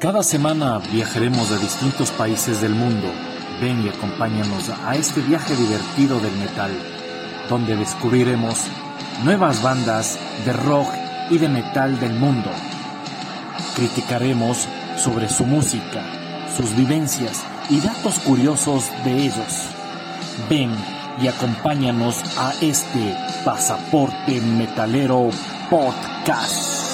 Cada semana viajaremos a distintos países del mundo. Ven y acompáñanos a este viaje divertido del metal, donde descubriremos nuevas bandas de rock y de metal del mundo. Criticaremos sobre su música, sus vivencias y datos curiosos de ellos. Ven y acompáñanos a este Pasaporte Metalero Podcast.